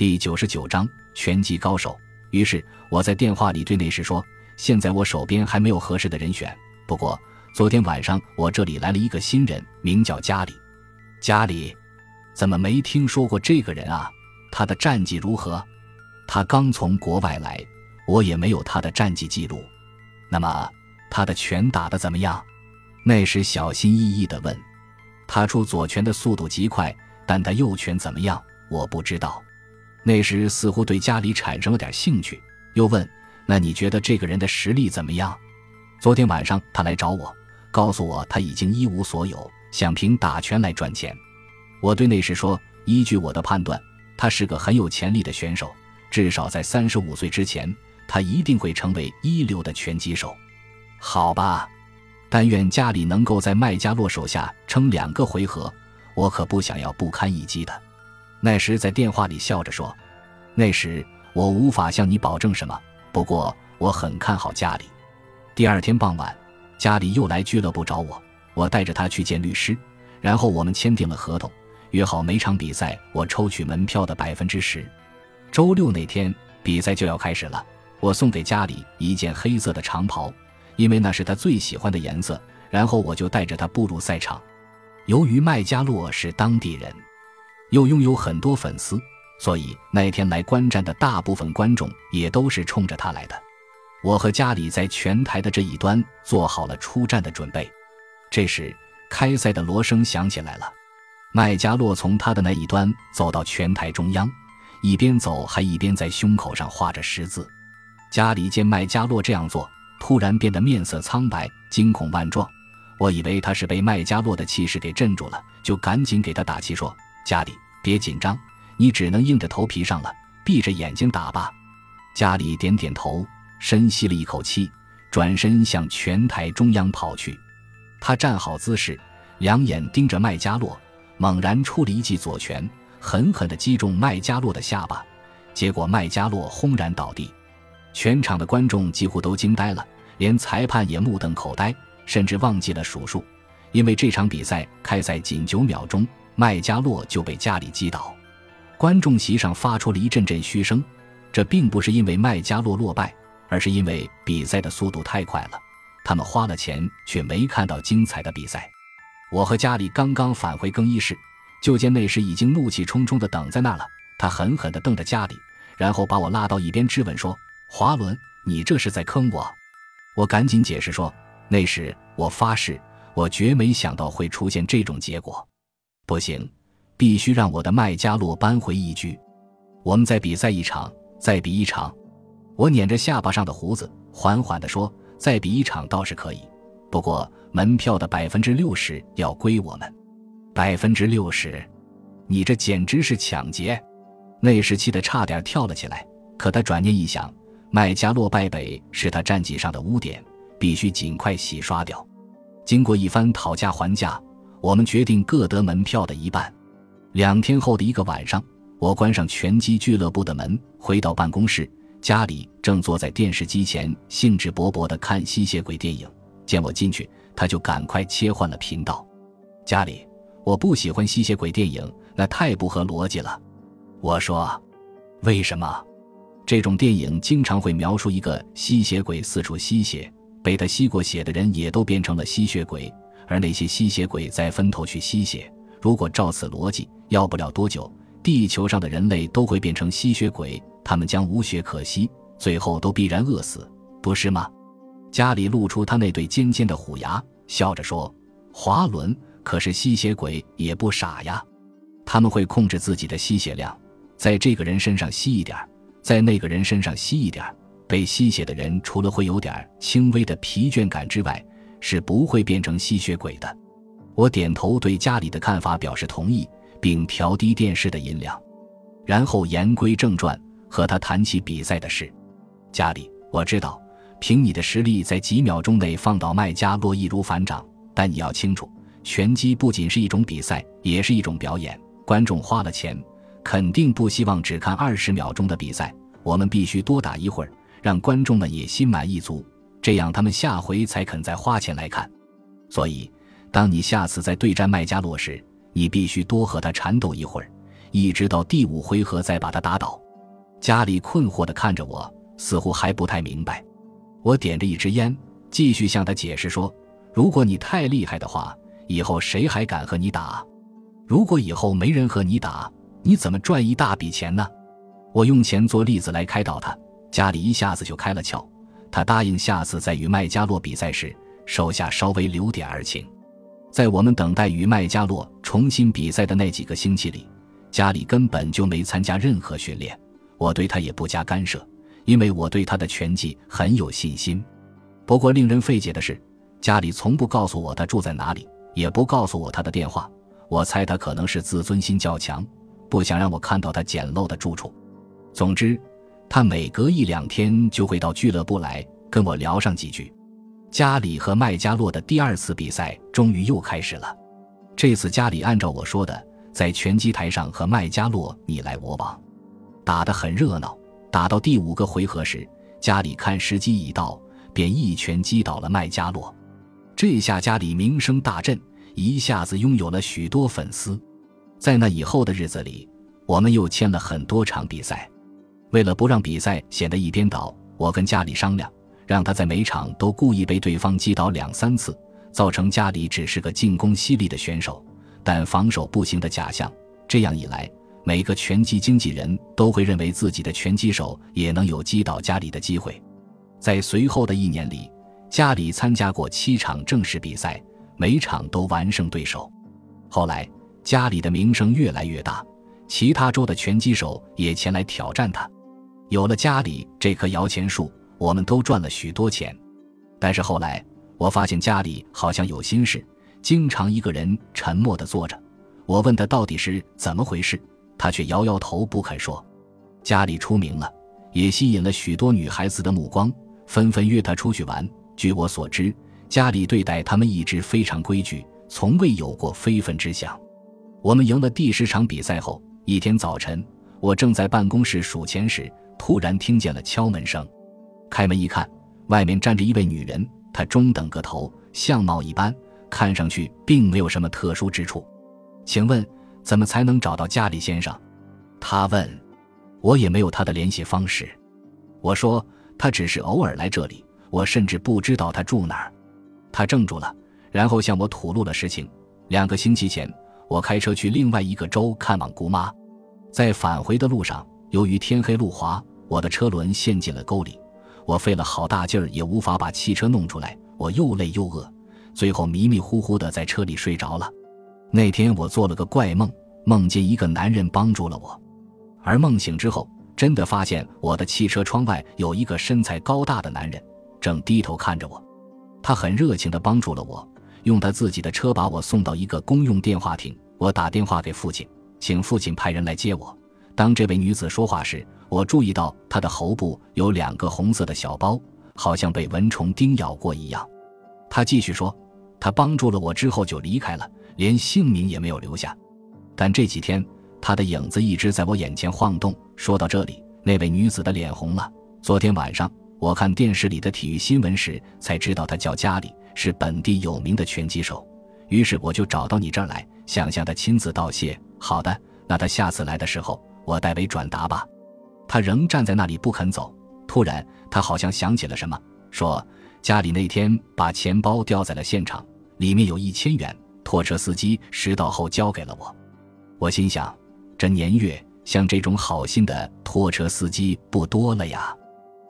第九十九章拳击高手。于是我在电话里对内侍说：“现在我手边还没有合适的人选。不过昨天晚上我这里来了一个新人，名叫加里。加里，怎么没听说过这个人啊？他的战绩如何？他刚从国外来，我也没有他的战绩记录。那么他的拳打得怎么样？”内侍小心翼翼地问。他出左拳的速度极快，但他右拳怎么样？我不知道。那时似乎对家里产生了点兴趣，又问：“那你觉得这个人的实力怎么样？”昨天晚上他来找我，告诉我他已经一无所有，想凭打拳来赚钱。我对那时说：“依据我的判断，他是个很有潜力的选手，至少在三十五岁之前，他一定会成为一流的拳击手。”好吧，但愿家里能够在麦加洛手下撑两个回合，我可不想要不堪一击的。那时在电话里笑着说：“那时我无法向你保证什么，不过我很看好家里。”第二天傍晚，家里又来俱乐部找我，我带着他去见律师，然后我们签订了合同，约好每场比赛我抽取门票的百分之十。周六那天比赛就要开始了，我送给家里一件黑色的长袍，因为那是他最喜欢的颜色。然后我就带着他步入赛场。由于麦加洛是当地人。又拥有很多粉丝，所以那天来观战的大部分观众也都是冲着他来的。我和家里在拳台的这一端做好了出战的准备。这时，开赛的锣声响起来了。麦加洛从他的那一端走到拳台中央，一边走还一边在胸口上画着十字。家里见麦加洛这样做，突然变得面色苍白，惊恐万状。我以为他是被麦加洛的气势给镇住了，就赶紧给他打气说。家里别紧张，你只能硬着头皮上了，闭着眼睛打吧。家里点点头，深吸了一口气，转身向拳台中央跑去。他站好姿势，两眼盯着麦加洛，猛然出了一记左拳，狠狠地击中麦加洛的下巴，结果麦加洛轰然倒地。全场的观众几乎都惊呆了，连裁判也目瞪口呆，甚至忘记了数数，因为这场比赛开赛仅九秒钟。麦加洛就被家里击倒，观众席上发出了一阵阵嘘声。这并不是因为麦加洛落败，而是因为比赛的速度太快了，他们花了钱却没看到精彩的比赛。我和家里刚刚返回更衣室，就见那时已经怒气冲冲地等在那了。他狠狠地瞪着家里，然后把我拉到一边质问说：“华伦，你这是在坑我？”我赶紧解释说：“那时我发誓，我绝没想到会出现这种结果。”不行，必须让我的麦加洛扳回一局。我们再比赛一场，再比一场。我捻着下巴上的胡子，缓缓地说：“再比一场倒是可以，不过门票的百分之六十要归我们。百分之六十，你这简直是抢劫！”那时气得差点跳了起来。可他转念一想，麦加洛败北是他战绩上的污点，必须尽快洗刷掉。经过一番讨价还价。我们决定各得门票的一半。两天后的一个晚上，我关上拳击俱乐部的门，回到办公室，家里正坐在电视机前，兴致勃勃地看吸血鬼电影。见我进去，他就赶快切换了频道。家里，我不喜欢吸血鬼电影，那太不合逻辑了。我说，为什么？这种电影经常会描述一个吸血鬼四处吸血，被他吸过血的人也都变成了吸血鬼。而那些吸血鬼在分头去吸血，如果照此逻辑，要不了多久，地球上的人类都会变成吸血鬼，他们将无血可吸，最后都必然饿死，不是吗？家里露出他那对尖尖的虎牙，笑着说：“华伦，可是吸血鬼也不傻呀，他们会控制自己的吸血量，在这个人身上吸一点，在那个人身上吸一点。被吸血的人除了会有点轻微的疲倦感之外，是不会变成吸血鬼的。我点头对家里的看法表示同意，并调低电视的音量，然后言归正传，和他谈起比赛的事。家里，我知道，凭你的实力，在几秒钟内放倒麦加洛易如反掌。但你要清楚，拳击不仅是一种比赛，也是一种表演。观众花了钱，肯定不希望只看二十秒钟的比赛。我们必须多打一会儿，让观众们也心满意足。这样，他们下回才肯再花钱来看。所以，当你下次再对战麦加洛时，你必须多和他缠斗一会儿，一直到第五回合再把他打倒。家里困惑地看着我，似乎还不太明白。我点着一支烟，继续向他解释说：“如果你太厉害的话，以后谁还敢和你打？如果以后没人和你打，你怎么赚一大笔钱呢？”我用钱做例子来开导他，家里一下子就开了窍。他答应下次在与麦加洛比赛时，手下稍微留点儿情。在我们等待与麦加洛重新比赛的那几个星期里，家里根本就没参加任何训练，我对他也不加干涉。因为我对他的拳技很有信心，不过令人费解的是，家里从不告诉我他住在哪里，也不告诉我他的电话。我猜他可能是自尊心较强，不想让我看到他简陋的住处。总之，他每隔一两天就会到俱乐部来跟我聊上几句。家里和麦加洛的第二次比赛终于又开始了。这次家里按照我说的，在拳击台上和麦加洛你来我往，打得很热闹。打到第五个回合时，家里看时机已到，便一拳击倒了麦加洛。这下家里名声大振，一下子拥有了许多粉丝。在那以后的日子里，我们又签了很多场比赛。为了不让比赛显得一边倒，我跟家里商量，让他在每场都故意被对方击倒两三次，造成家里只是个进攻犀利的选手，但防守不行的假象。这样一来。每个拳击经纪人都会认为自己的拳击手也能有击倒家里的机会。在随后的一年里，家里参加过七场正式比赛，每场都完胜对手。后来，家里的名声越来越大，其他州的拳击手也前来挑战他。有了家里这棵摇钱树，我们都赚了许多钱。但是后来，我发现家里好像有心事，经常一个人沉默地坐着。我问他到底是怎么回事。他却摇摇头不肯说，家里出名了，也吸引了许多女孩子的目光，纷纷约他出去玩。据我所知，家里对待他们一直非常规矩，从未有过非分之想。我们赢了第十场比赛后，一天早晨，我正在办公室数钱时，突然听见了敲门声。开门一看，外面站着一位女人，她中等个头，相貌一般，看上去并没有什么特殊之处。请问？怎么才能找到家里先生？他问。我也没有他的联系方式。我说他只是偶尔来这里，我甚至不知道他住哪儿。他怔住了，然后向我吐露了实情。两个星期前，我开车去另外一个州看望姑妈，在返回的路上，由于天黑路滑，我的车轮陷进了沟里。我费了好大劲儿也无法把汽车弄出来。我又累又饿，最后迷迷糊糊的在车里睡着了。那天我做了个怪梦，梦见一个男人帮助了我，而梦醒之后，真的发现我的汽车窗外有一个身材高大的男人，正低头看着我。他很热情地帮助了我，用他自己的车把我送到一个公用电话亭。我打电话给父亲，请父亲派人来接我。当这位女子说话时，我注意到她的喉部有两个红色的小包，好像被蚊虫叮咬过一样。她继续说：“她帮助了我之后就离开了。”连姓名也没有留下，但这几天她的影子一直在我眼前晃动。说到这里，那位女子的脸红了。昨天晚上我看电视里的体育新闻时，才知道她叫家里，是本地有名的拳击手。于是我就找到你这儿来，想向他亲自道谢。好的，那他下次来的时候，我代为转达吧。他仍站在那里不肯走。突然，他好像想起了什么，说：“家里那天把钱包掉在了现场，里面有一千元。”拖车司机拾到后交给了我，我心想，这年月像这种好心的拖车司机不多了呀。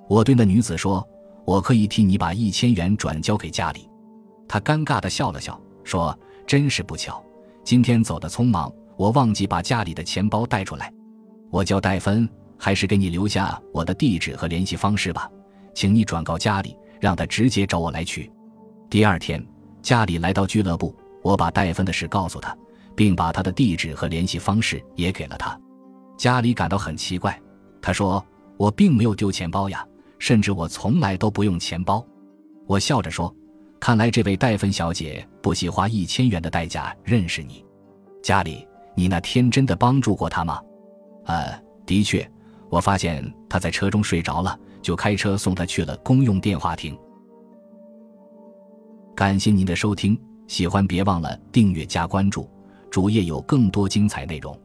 我对那女子说：“我可以替你把一千元转交给家里。”她尴尬地笑了笑，说：“真是不巧，今天走得匆忙，我忘记把家里的钱包带出来。我叫戴芬，还是给你留下我的地址和联系方式吧，请你转告家里，让他直接找我来取。”第二天，家里来到俱乐部。我把戴芬的事告诉他，并把他的地址和联系方式也给了他。家里感到很奇怪，他说：“我并没有丢钱包呀，甚至我从来都不用钱包。”我笑着说：“看来这位戴芬小姐不惜花一千元的代价认识你。家里，你那天真的帮助过她吗？”“呃，的确，我发现他在车中睡着了，就开车送他去了公用电话亭。”感谢您的收听。喜欢别忘了订阅加关注，主页有更多精彩内容。